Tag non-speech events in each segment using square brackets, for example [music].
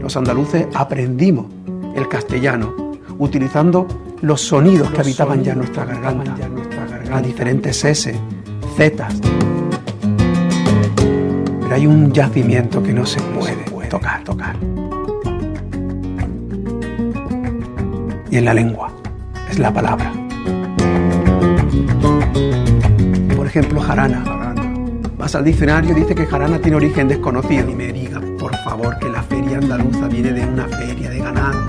Los andaluces aprendimos el castellano utilizando los sonidos que habitaban ya en nuestra garganta, las diferentes S, Z. Pero hay un yacimiento que no se puede tocar, tocar. Y en la lengua, es la palabra. Ejemplo, jarana. Vas al diccionario, dice que jarana tiene origen desconocido. Y me diga, por favor, que la feria andaluza viene de una feria de ganado.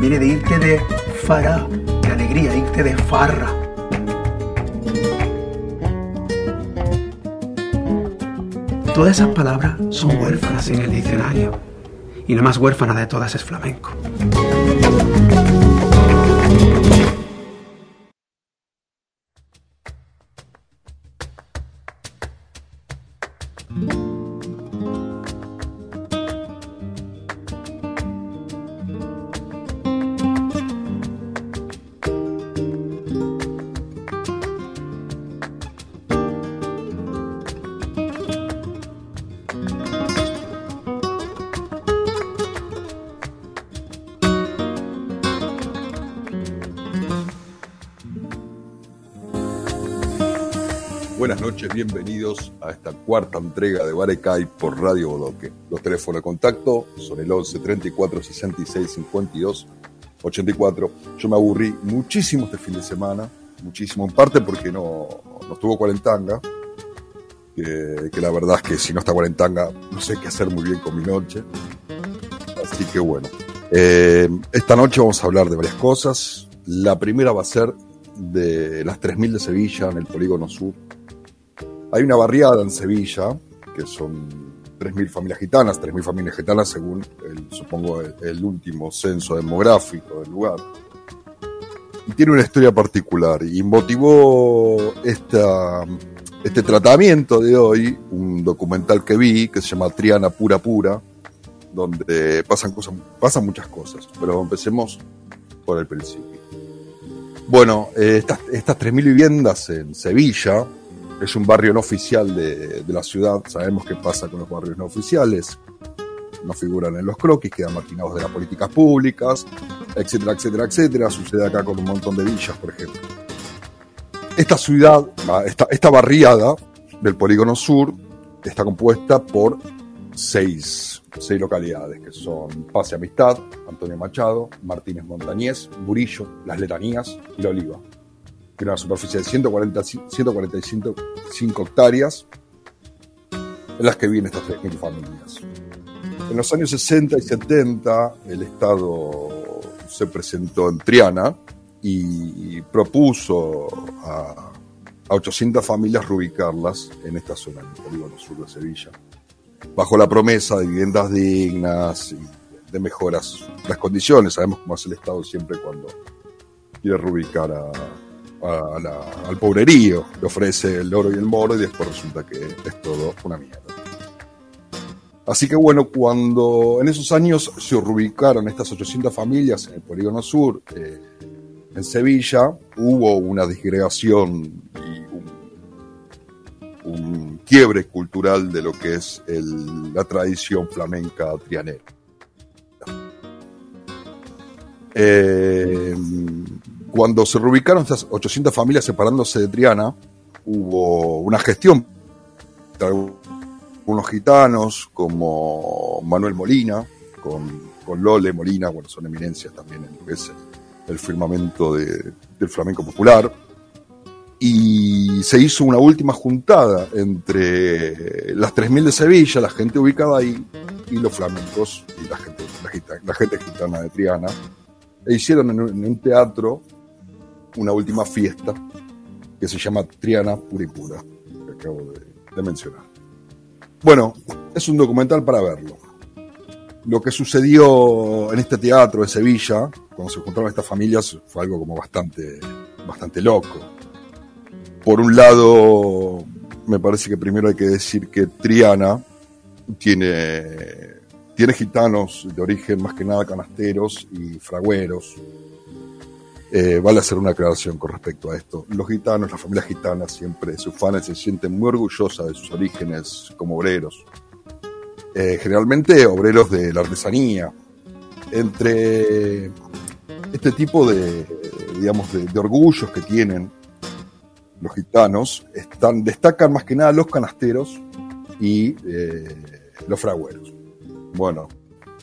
Viene de irte de fará, de alegría, irte de farra. Todas esas palabras son huérfanas en el diccionario. Y la más huérfana de todas es flamenco. Bienvenidos a esta cuarta entrega de Barecay por Radio Bodoque. Los teléfonos de contacto son el 11 34 66 52 84. Yo me aburrí muchísimo este fin de semana, muchísimo, en parte porque no, no estuvo cuarentanga, que, que la verdad es que si no está cuarentanga no sé qué hacer muy bien con mi noche. Así que bueno, eh, esta noche vamos a hablar de varias cosas. La primera va a ser de las 3.000 de Sevilla en el Polígono Sur. Hay una barriada en Sevilla, que son 3.000 familias gitanas, 3.000 familias gitanas según, el, supongo, el, último censo demográfico del lugar. Y tiene una historia particular y motivó esta, este tratamiento de hoy, un documental que vi que se llama Triana Pura Pura, donde pasan, cosas, pasan muchas cosas, pero empecemos por el principio. Bueno, eh, estas, estas 3.000 viviendas en Sevilla, es un barrio no oficial de, de, la ciudad, sabemos qué pasa con los barrios no oficiales, no figuran en los croquis, quedan marginados de las políticas públicas, etcétera, etcétera, etcétera. Sucede acá con un montón de villas, por ejemplo. Esta ciudad, esta, esta barriada del polígono sur, está compuesta por seis, seis localidades, que son Paz y Amistad, Antonio Machado, Martínez Montañés, Burillo, Las Letanías y La Oliva. Tiene una superficie de 140, 145 hectáreas, en las que viven estas 3.000 familias. En los años 60 y 70, el Estado se presentó en Triana y propuso a, a 800 familias reubicarlas en esta zona, en el polígono sur de Sevilla bajo la promesa de viviendas dignas y de mejoras las condiciones. Sabemos cómo hace el Estado siempre cuando quiere reubicar a, al pobrerío, le ofrece el oro y el moro y después resulta que es todo una mierda. Así que bueno, cuando en esos años se reubicaron estas 800 familias en el polígono sur, eh, en Sevilla, hubo una disgregación y un, quiebre cultural de lo que es la tradición flamenca trianera. Eh, cuando se reubicaron estas 800 familias separándose de Triana, hubo una gestión de algunos gitanos como Manuel Molina, con, con Lole Molina, bueno, son eminencias también en es el firmamento de, del flamenco popular. Y se hizo una última juntada entre las 3.000 de Sevilla, la gente ubicada ahí, y los flamencos y la gente, gitana, de Triana, e hicieron en un, teatro una última fiesta que se llama Triana Pura y Pura, que acabo de, mencionar. Bueno, es un documental para verlo. Lo que sucedió en este teatro de Sevilla, cuando se juntaron estas familias, fue algo como bastante, bastante loco por un lado, me parece que primero hay que decir que Triana tiene, tiene gitanos de origen más que nada canasteros y fragüeros. Eh, vale hacer una aclaración con respecto a esto. Los gitanos, la familia gitana, siempre, sus fans se sienten muy orgullosas de sus orígenes como obreros. Eh, generalmente obreros de la artesanía. Entre este tipo de, digamos, de, orgullos que tienen los gitanos, destacan más que nada los canasteros y eh, los fragueros. Bueno,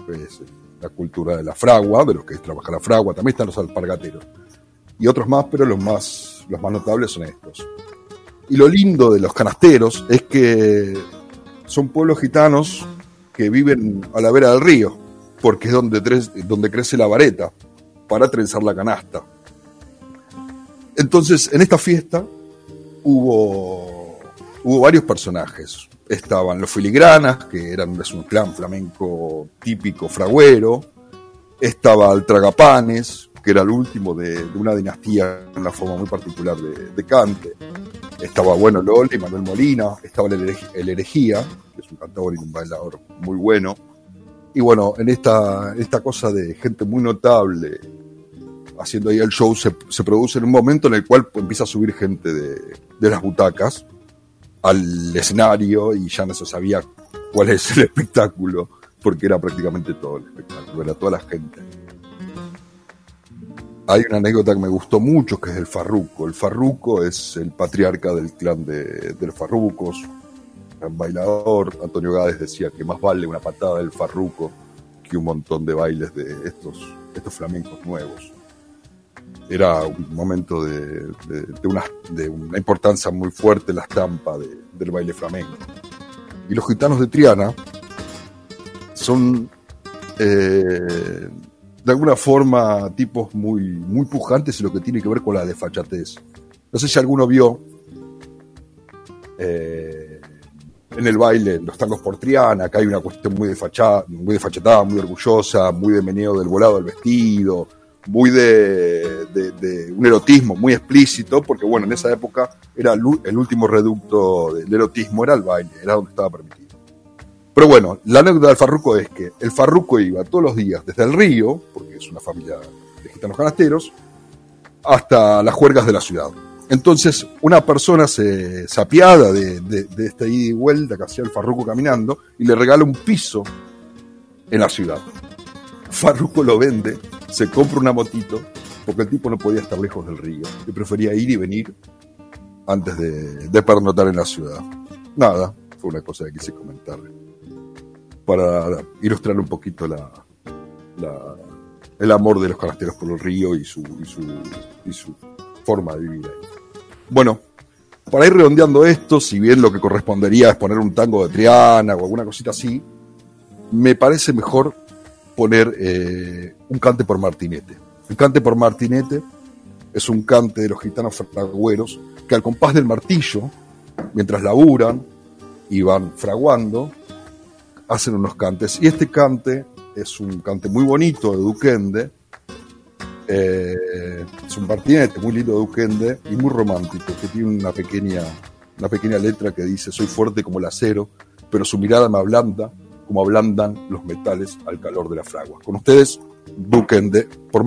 pues la cultura de la fragua, de los que trabajan la fragua, también están los alpargateros. Y otros más, pero los más, los más notables son estos. Y lo lindo de los canasteros es que son pueblos gitanos que viven a la vera del río, porque es donde, donde crece la vareta para trenzar la canasta. Entonces, en esta fiesta hubo, hubo varios personajes. Estaban los filigranas, que eran es un clan flamenco típico fragüero. Estaba el Tragapanes, que era el último de, una dinastía en una forma muy particular de, cante. Estaba, bueno, Loli, Manuel Molina. Estaba el, Herejía, que es un cantador y un bailador muy bueno. Y bueno, en esta, esta cosa de gente muy notable haciendo ahí el show, se, se, produce en un momento en el cual empieza a subir gente de, de las butacas al escenario y ya no se sabía cuál es el [laughs] espectáculo, porque era prácticamente todo el espectáculo, era toda la gente. Hay una anécdota que me gustó mucho, que es el Farruco. El Farruco es el patriarca del clan de, de los Farrucos, un bailador. Antonio Gades decía que más vale una patada del Farruco que un montón de bailes de estos, estos flamencos nuevos era un momento de, una, importancia muy fuerte la estampa del baile flamenco. Y los gitanos de Triana son eh, de alguna forma tipos muy, muy pujantes en lo que tiene que ver con la desfachatez. No sé si alguno vio eh, en el baile los tangos por Triana, que hay una cuestión muy, desfachada, muy desfachatada, muy orgullosa, muy de meneo del volado del vestido, muy de, un erotismo muy explícito, porque bueno, en esa época era el, último reducto del erotismo, era el baile, era donde estaba permitido. Pero bueno, la anécdota del farruco es que el farruco iba todos los días desde el río, porque es una familia de gitanos canasteros, hasta las juergas de la ciudad. Entonces, una persona se, se apiada de, de, esta ida y vuelta que hacía el farruco caminando y le regala un piso en la ciudad. Farruco lo vende, se compra una motito, porque el tipo no podía estar lejos del río, y prefería ir y venir antes de, de pernotar en la ciudad. Nada, fue una cosa que quise comentarle, para ilustrar un poquito la, el amor de los canasteros por el río y su, su, y su forma de vivir ahí. Bueno, para ir redondeando esto, si bien lo que correspondería es poner un tango de Triana o alguna cosita así, me parece mejor poner eh, un cante por Martinete. El cante por Martinete es un cante de los gitanos fragüeros que al compás del martillo, mientras laburan y van fraguando, hacen unos cantes. Y este cante es un cante muy bonito de Duquende, eh, es un martinete muy lindo de Duquende y muy romántico, que tiene una pequeña, una pequeña letra que dice, soy fuerte como el acero, pero su mirada me ablanda como ablandan los metales al calor de la fragua. Con ustedes, Duquende por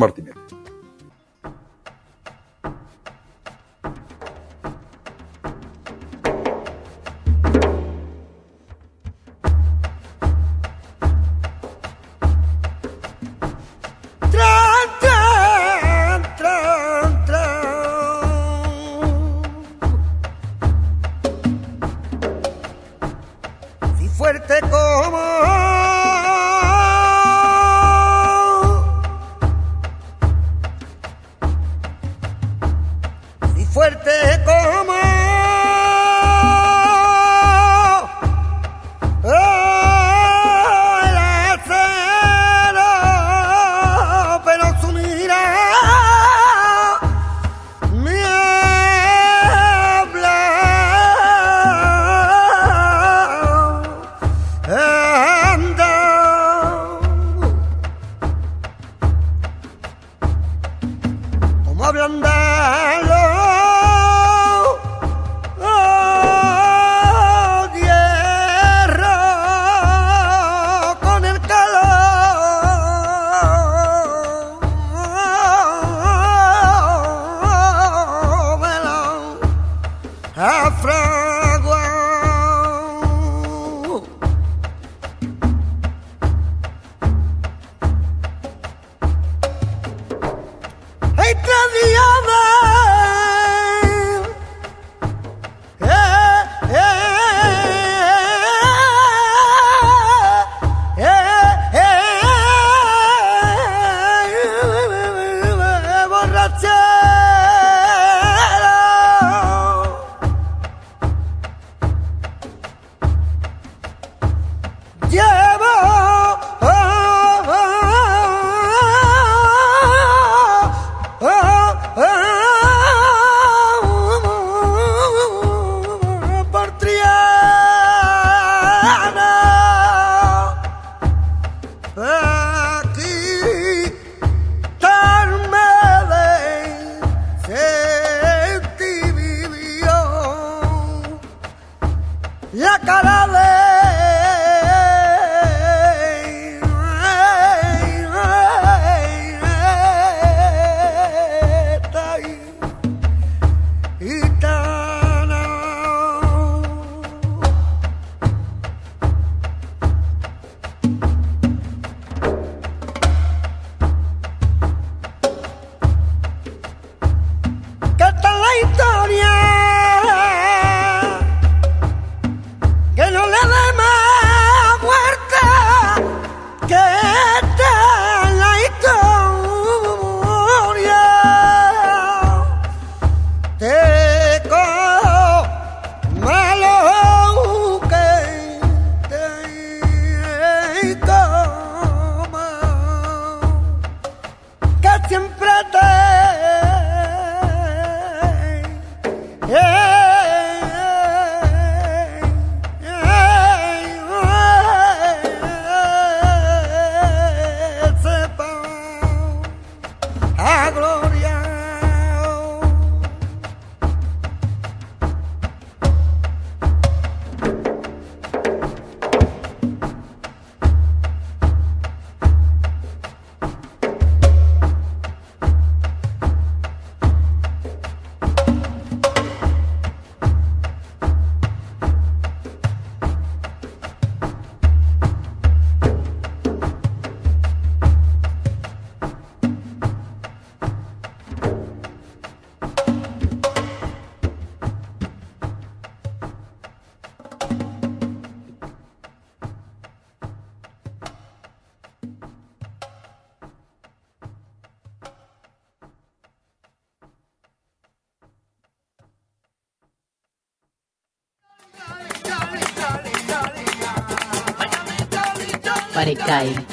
Martinete.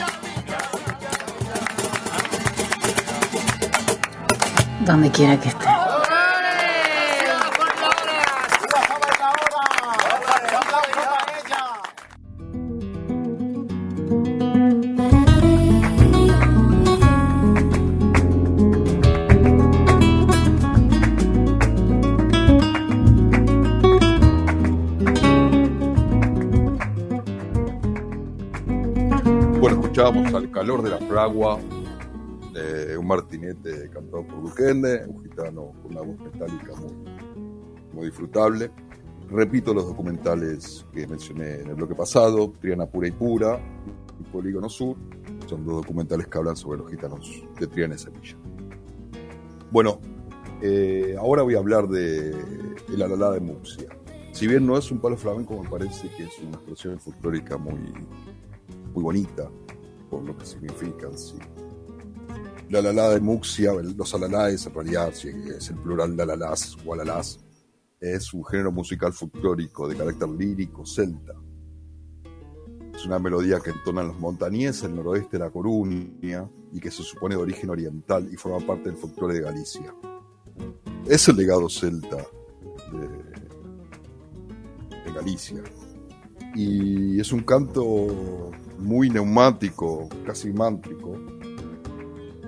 Donde quiera que esté. al calor de la fragua, de un martinete cantado por Duquende, un gitano con una voz metálica muy, muy disfrutable. Repito los documentales que mencioné en el bloque pasado, Triana Pura y Pura y Polígono Sur, son dos documentales que hablan sobre los gitanos de Triana y Sevilla. Bueno, eh, ahora voy a hablar de El Alalá de Muxia. Si bien no es un palo flamenco, me parece que es una expresión folclórica muy, muy bonita, lo que significan. Sí. La lalá de Muxia, los alalaes en realidad, es el plural de alalás o alalás, es un género musical folclórico de carácter lírico celta. Es una melodía que entonan los montañeses del noroeste de La Coruña y que se supone de origen oriental y forma parte del folclore de Galicia. Es el legado celta de, de Galicia. Y es un canto muy neumático, casi mántrico.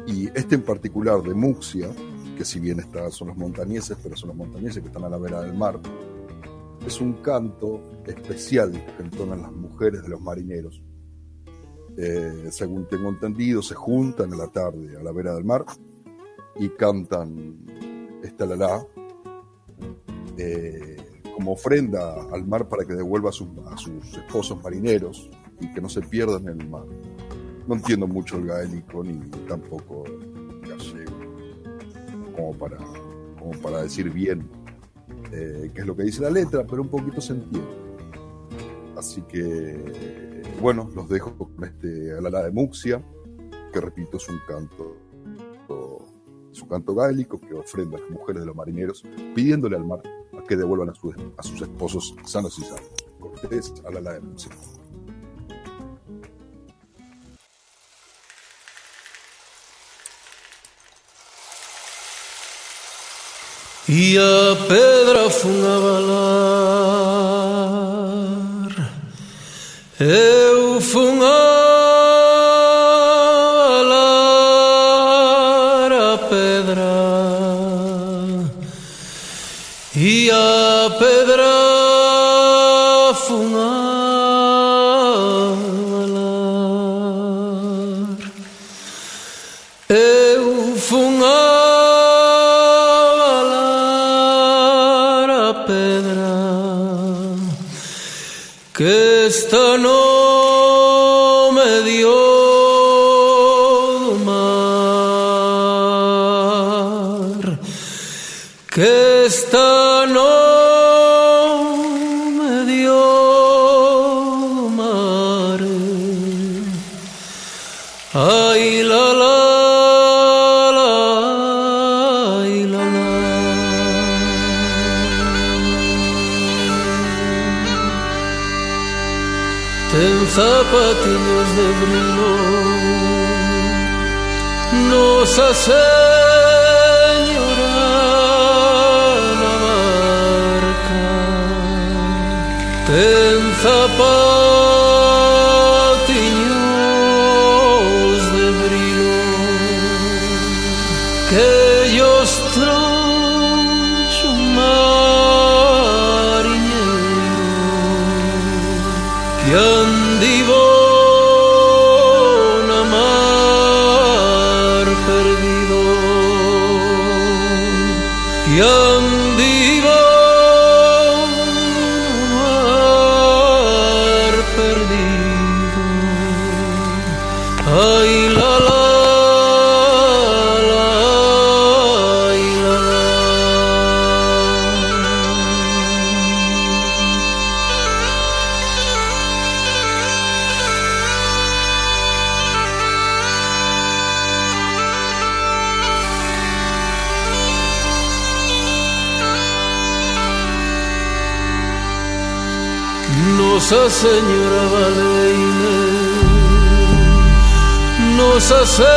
Y este en particular de Muxia, que si bien está, son los montañeses, pero son los montañeses que están a la vera del mar, es un canto especial que entonan las mujeres de los marineros. Eh, según tengo entendido, se juntan a la tarde a la vera del mar y cantan esta lalá, eh, como ofrenda al mar para que devuelva a sus, a sus esposos marineros y que no se pierdan en el mar. No entiendo mucho el gaélico ni tampoco el gallego como para, como para decir bien eh, qué es lo que dice la letra, pero un poquito se entiende. Así que, bueno, los dejo con este Alala de Muxia, que repito es un canto, es un canto gálico que ofrenda a las mujeres de los marineros, pidiéndole al mar a que devuelvan a, a sus esposos sanos y sanos. Cortés, Alala de Muxia. E a pedra fun a Ten zapatillas de brillo Nosa Señora na barca Ten zapatillos Nosa Señora Valeine Nosa Señora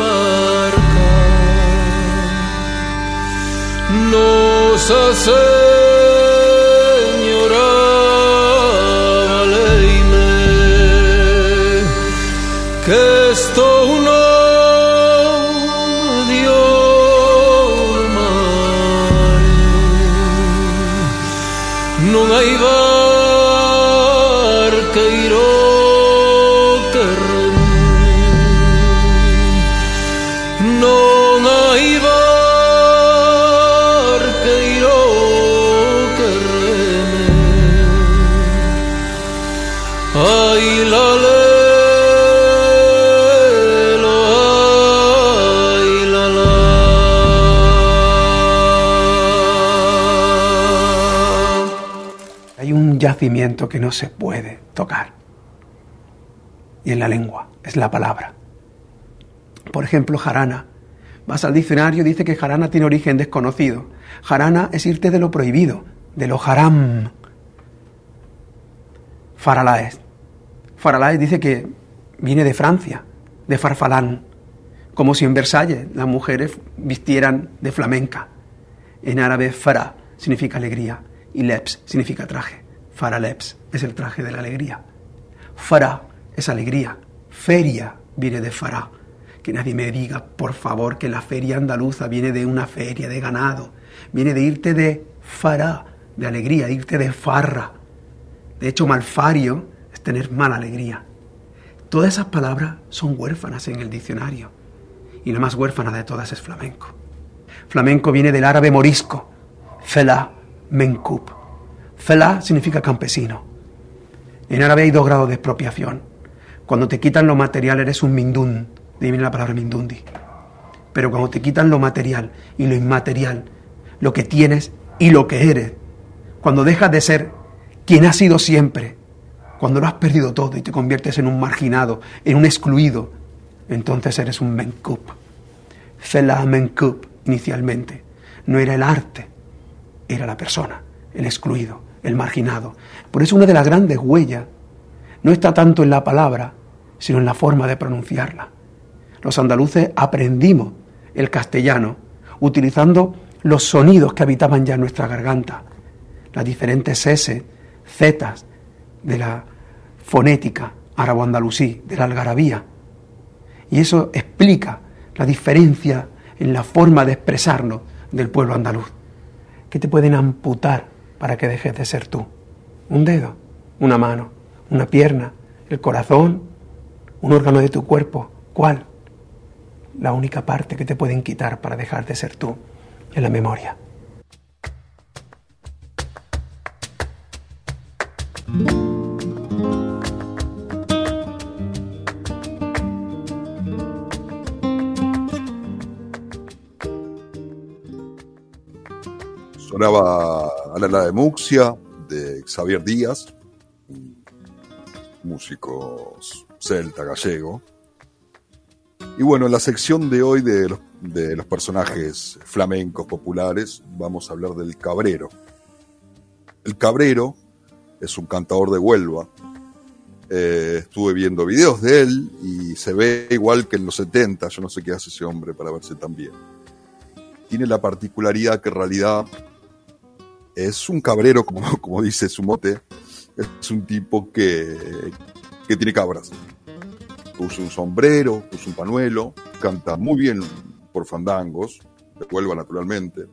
barca. Nosa Señora yacimiento que no se puede tocar. Y en la lengua, es la palabra. Por ejemplo, jarana. Vas al diccionario, dice que jarana tiene origen desconocido. Jarana es irte de lo prohibido, de lo haram. Faralaes. Faralaes dice que viene de Francia, de farfalán, como si en Versalles las mujeres vistieran de flamenca. En árabe, fara significa alegría y leps significa traje. Faraleps es el traje de la alegría. Fará es alegría. Feria viene de fará. Que nadie me diga, por favor, que la feria andaluza viene de una feria de ganado. Viene de irte de fará, de alegría, irte de farra. De hecho, malfario es tener mala alegría. Todas esas palabras son huérfanas en el diccionario. Y la más huérfana de todas es flamenco. Flamenco viene del árabe morisco, fela. Fela significa campesino. En árabe hay dos grados de expropiación. Cuando te quitan lo material eres un mindún, de la palabra mindundi. Pero cuando te quitan lo material y lo inmaterial, lo que tienes y lo que eres, cuando dejas de ser quien has sido siempre, cuando lo has perdido todo y te conviertes en un marginado, en un excluido, entonces eres un menkup. Fela menkup inicialmente no era el arte, era la persona, el excluido, el marginado. Por eso una de las grandes huellas no está tanto en la palabra, sino en la forma de pronunciarla. Los andaluces aprendimos el castellano utilizando los sonidos que habitaban ya en nuestra garganta, las diferentes S, Z de la fonética árabo-andalusí, de la algarabía. Y eso explica la diferencia en la forma de expresarnos del pueblo andaluz. ¿Qué te pueden amputar para que dejes de ser tú? Un dedo, una mano, una pierna, el corazón, un órgano de tu cuerpo. ¿Cuál? La única parte que te pueden quitar para dejar de ser tú en la memoria. Sonaba la de Muxia, de Xavier Díaz, músico celta gallego. Y bueno, en la sección de hoy de los, de los personajes flamencos populares vamos a hablar del cabrero. El cabrero es un cantador de Huelva. Eh, estuve viendo videos de él y se ve igual que en los 70. Yo no sé qué hace ese hombre para verse tan bien. Tiene la particularidad que en realidad es un cabrero, como, [laughs] como dice su mote. Es un tipo que, que tiene cabras usa un sombrero, usa un panuelo, canta muy bien por fandangos, de Huelva naturalmente.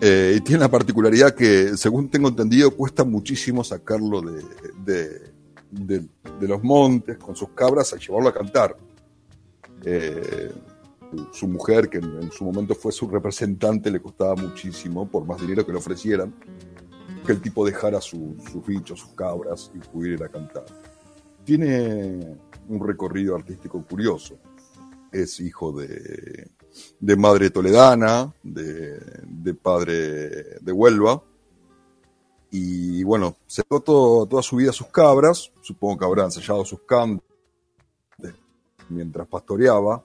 Eh, y tiene la particularidad que, según tengo entendido, cuesta muchísimo sacarlo de, de, los montes con sus cabras a llevarlo a cantar. Eh, su mujer, que en, su momento fue su representante, le costaba muchísimo, por más dinero que le ofrecieran, que el tipo dejara sus bichos, sus cabras y pudiera cantar. Tiene un recorrido artístico curioso. Es hijo de, madre toledana, de, padre de Huelva. Y bueno, se dio toda su vida sus cabras, supongo que habrá ensayado sus cantos mientras pastoreaba.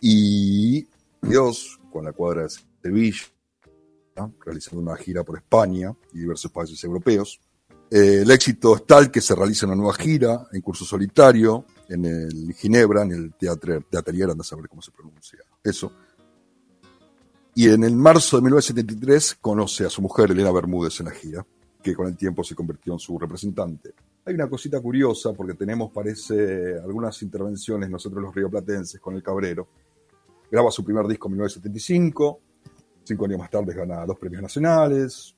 Y Dios, con la cuadra de Sevilla, realizando una gira por España y diversos países europeos. Eh, el éxito es tal que se realiza una nueva gira en curso solitario en el Ginebra, en el Teatro Atelier, anda a saber cómo se pronuncia eso. Y en el marzo de 1973 conoce a su mujer Elena Bermúdez en la gira, que con el tiempo se convirtió en su representante. Hay una cosita curiosa porque tenemos, parece, algunas intervenciones nosotros los rioplatenses con el Cabrero. Graba su primer disco en 1975, Cinco años más tarde gana dos premios nacionales.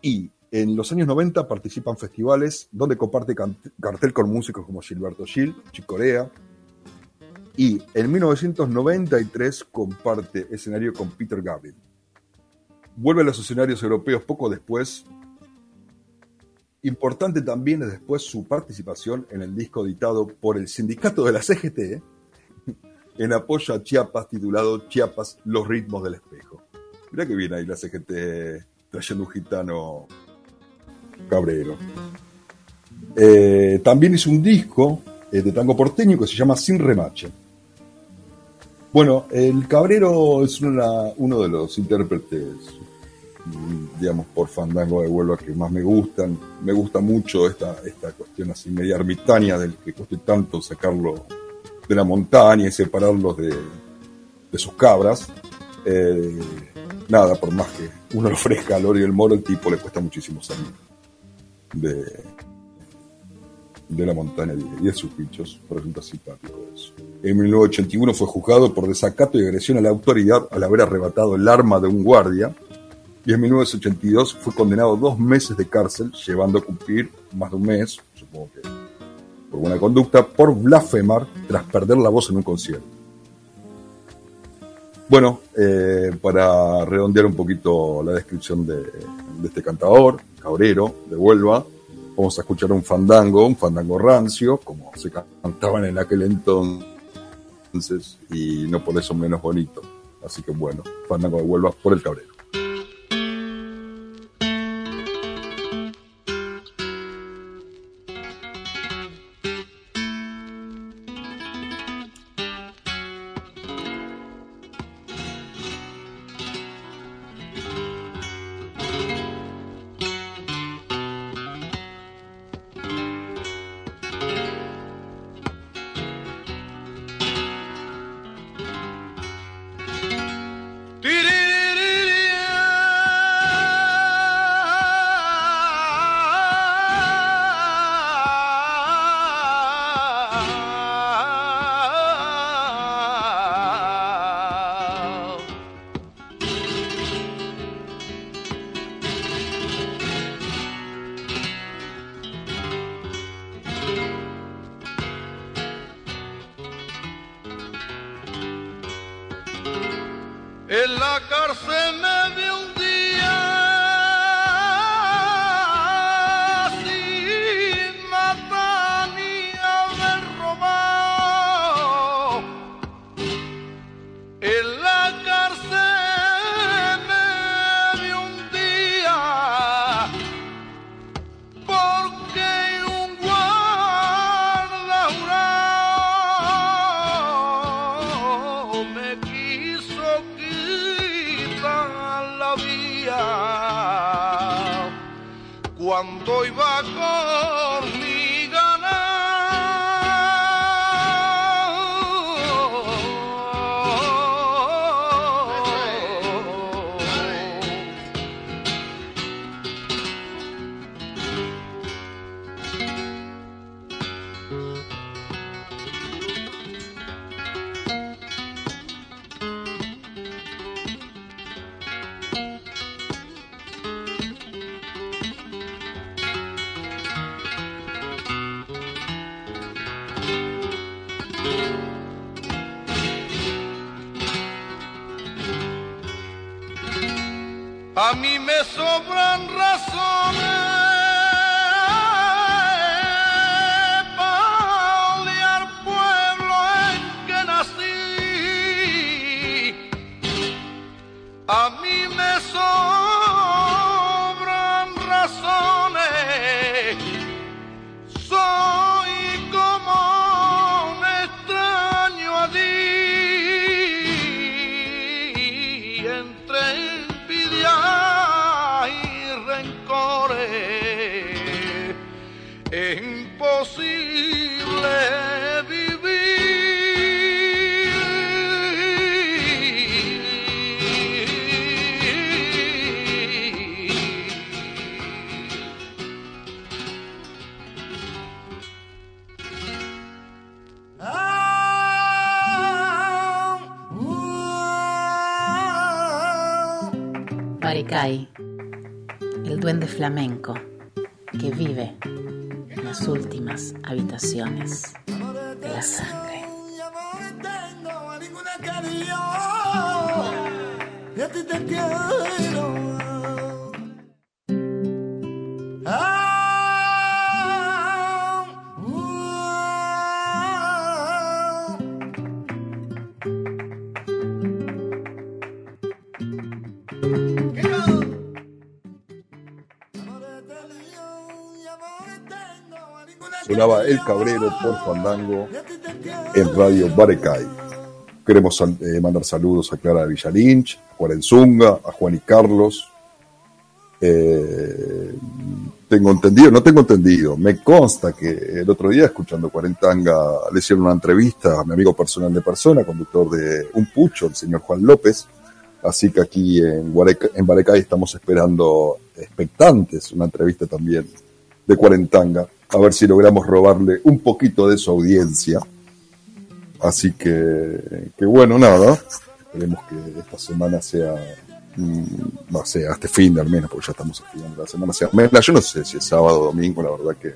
Y en los años 90 participa en festivales donde comparte cartel con músicos como Gilberto Gil, Chick Corea. Y en 1993 comparte escenario con Peter Gabriel. Vuelve a los escenarios europeos poco después. Importante también es después su participación en el disco editado por el sindicato de la CGT en apoyo a Chiapas titulado Chiapas, los ritmos del espejo. Mirá que viene ahí la CGT trayendo un gitano cabrero. Eh, también hizo un disco eh, de tango porteño que se llama Sin Remache. Bueno, el Cabrero es uno de los intérpretes, digamos, por fandango de Huelva que más me gustan. Me gusta mucho esta, esta cuestión así media ermitaña del que cueste tanto sacarlo de la montaña y separarlos de, sus cabras. Eh, nada, por más que uno lo ofrezca al oro y el moro, el tipo le cuesta muchísimo salir de, de la montaña y de sus bichos. Resulta simpático eso. En 1981 fue juzgado por desacato y agresión a la autoridad al haber arrebatado el arma de un guardia. Y en 1982 fue condenado a dos meses de cárcel, llevando a cumplir más de un mes, supongo que por buena conducta por blasfemar tras perder la voz en un concierto. Bueno, eh, para redondear un poquito la descripción de, de este cantador, cabrero, de Huelva, vamos a escuchar un fandango, un fandango rancio, como se cantaban en aquel entonces, y no por eso menos bonito. Así que bueno, fandango de Huelva por el cabrero. cuando iba con el duende flamenco que vive en las últimas habitaciones de la sangre. El Cabrero por Fandango en Radio Barecay. Queremos eh, mandar saludos a Clara Villalinch, a Juan Zunga, a Juan y Carlos. Eh, tengo entendido, no tengo entendido, me consta que el otro día escuchando Cuarentanga le hicieron una entrevista a mi amigo personal de persona, conductor de Un Pucho, el señor Juan López. Así que aquí en, en Barecay estamos esperando expectantes una entrevista también de Cuarentanga a ver si logramos robarle un poquito de su audiencia. Así que, que bueno, nada, esperemos que esta semana sea, mm, no sé, hasta fin de al menos, porque ya estamos estudiando la semana. Sea, yo no sé si es sábado o domingo, la verdad que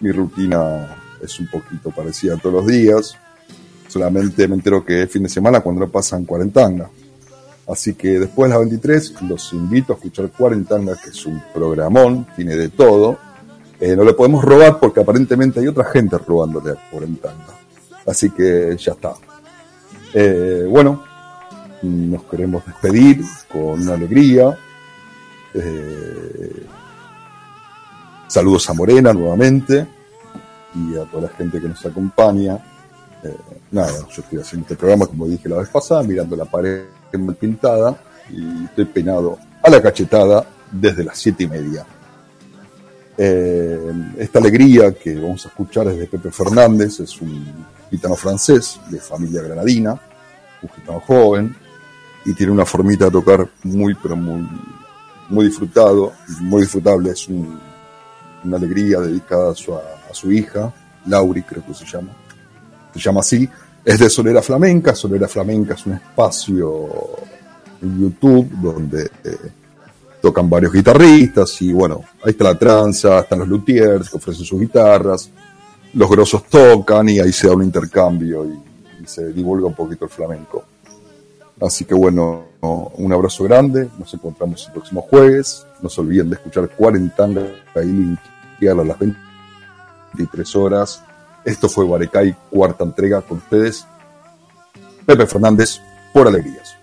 mi rutina es un poquito parecida todos los días. Solamente me entero que es fin de semana cuando lo pasan cuarentanga. Así que después de las 23 los invito a escuchar Cuarentanga, que es un programón, tiene de todo. Eh, no le podemos robar porque aparentemente hay otra gente robándole a Cuarentanga. Así que ya está. Eh, bueno, nos queremos despedir con una alegría. Eh, saludos a Morena nuevamente y a toda la gente que nos acompaña. nada, yo estoy haciendo este programa, como dije la vez pasada, mirando la pared mal pintada y estoy peinado a la cachetada desde las siete y media. Eh, esta alegría que vamos a escuchar es de Pepe Fernández, es un gitano francés de familia granadina, un gitano joven, y tiene una formita de tocar muy, pero muy, muy disfrutado, muy disfrutable. Es una alegría dedicada a su, a su hija, Lauri creo que se llama, se llama así, es de Solera Flamenca. Solera Flamenca es un espacio en YouTube donde eh, tocan varios guitarristas y bueno, ahí está la tranza, están los luthiers que ofrecen sus guitarras, los grosos tocan y ahí se da un intercambio y, se divulga un poquito el flamenco. Así que bueno, un abrazo grande, nos encontramos el próximo jueves, no se olviden de escuchar Cuarentanga ahí a las 23 horas esto fue Barecay, cuarta entrega con ustedes. Pepe Fernández, por Alegrías.